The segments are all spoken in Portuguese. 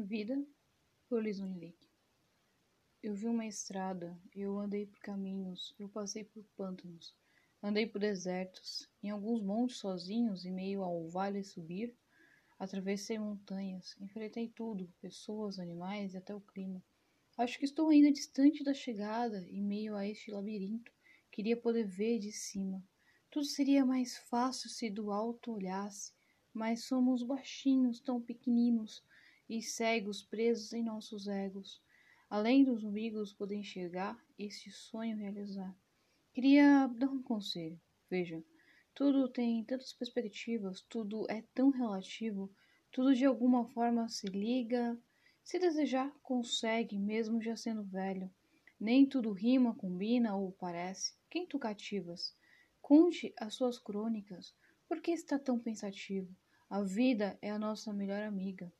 Vida por Liz Eu vi uma estrada, eu andei por caminhos, eu passei por pântanos, andei por desertos, em alguns montes sozinhos e meio ao vale subir, atravessei montanhas, enfrentei tudo, pessoas, animais e até o clima. Acho que estou ainda distante da chegada, em meio a este labirinto, queria poder ver de cima. Tudo seria mais fácil se do alto olhasse, mas somos baixinhos, tão pequeninos, e cegos presos em nossos egos, além dos umbigos poder enxergar este sonho realizar. Queria dar um conselho. Veja, tudo tem tantas perspectivas, tudo é tão relativo, tudo de alguma forma se liga. Se desejar, consegue, mesmo já sendo velho. Nem tudo rima, combina ou parece. Quem tu cativas? Conte as suas crônicas. Por que está tão pensativo? A vida é a nossa melhor amiga.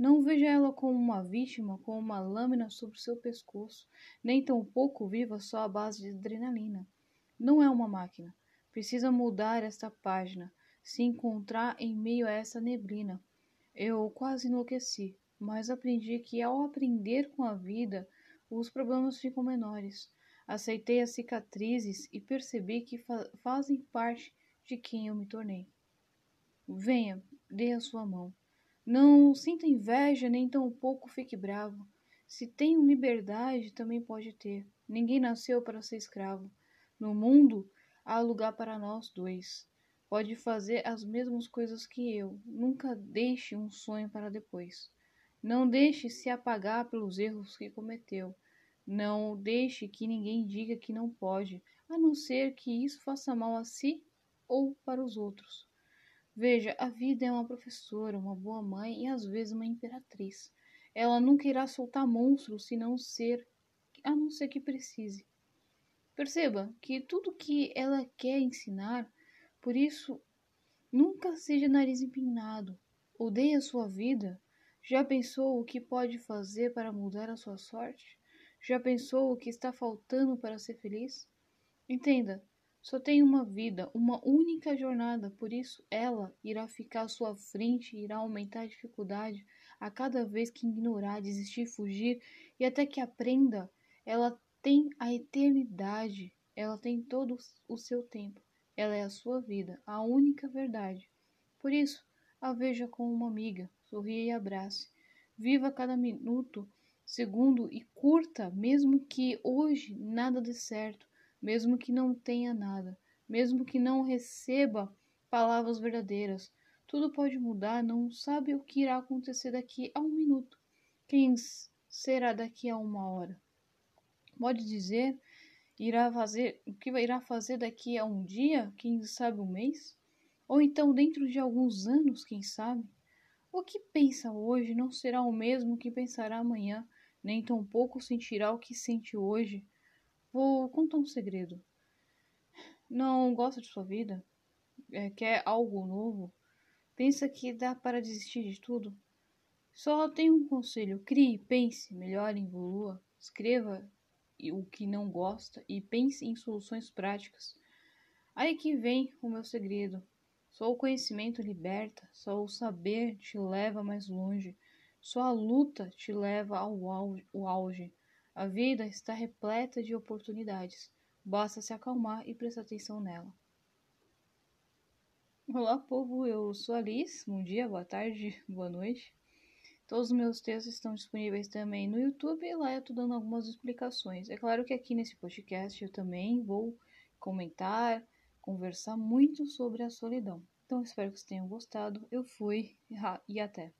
Não veja ela como uma vítima, com uma lâmina sobre seu pescoço, nem tampouco viva só à base de adrenalina. Não é uma máquina. Precisa mudar esta página, se encontrar em meio a essa neblina. Eu quase enlouqueci, mas aprendi que ao aprender com a vida, os problemas ficam menores. Aceitei as cicatrizes e percebi que fa fazem parte de quem eu me tornei. Venha, dê a sua mão. Não sinta inveja, nem tampouco fique bravo. Se tem liberdade, também pode ter. Ninguém nasceu para ser escravo. No mundo há lugar para nós dois. Pode fazer as mesmas coisas que eu. Nunca deixe um sonho para depois. Não deixe se apagar pelos erros que cometeu. Não deixe que ninguém diga que não pode, a não ser que isso faça mal a si ou para os outros. Veja, a vida é uma professora, uma boa mãe e às vezes uma imperatriz. Ela nunca irá soltar monstros se não ser, a não ser que precise. Perceba que tudo que ela quer ensinar, por isso, nunca seja nariz empinado. Odeia a sua vida? Já pensou o que pode fazer para mudar a sua sorte? Já pensou o que está faltando para ser feliz? Entenda, só tem uma vida, uma única jornada, por isso ela irá ficar à sua frente e irá aumentar a dificuldade a cada vez que ignorar, desistir, fugir e até que aprenda. Ela tem a eternidade, ela tem todo o seu tempo. Ela é a sua vida, a única verdade. Por isso, a veja como uma amiga, sorria e abrace. Viva cada minuto, segundo e curta, mesmo que hoje nada dê certo mesmo que não tenha nada, mesmo que não receba palavras verdadeiras. Tudo pode mudar, não sabe o que irá acontecer daqui a um minuto. Quem será daqui a uma hora? Pode dizer irá fazer o que irá fazer daqui a um dia, quem sabe um mês? Ou então dentro de alguns anos, quem sabe? O que pensa hoje não será o mesmo que pensará amanhã, nem tampouco sentirá o que sente hoje. Vou contar um segredo. Não gosta de sua vida? É, quer algo novo? Pensa que dá para desistir de tudo? Só tenho um conselho: crie, pense, melhore, evolua, escreva o que não gosta e pense em soluções práticas. Aí que vem o meu segredo. Só o conhecimento liberta, só o saber te leva mais longe, só a luta te leva ao auge. A vida está repleta de oportunidades. Basta se acalmar e prestar atenção nela. Olá, povo. Eu sou a Liz. Bom dia, boa tarde, boa noite. Todos os meus textos estão disponíveis também no YouTube e lá eu estou dando algumas explicações. É claro que aqui nesse podcast eu também vou comentar, conversar muito sobre a solidão. Então espero que vocês tenham gostado. Eu fui e até.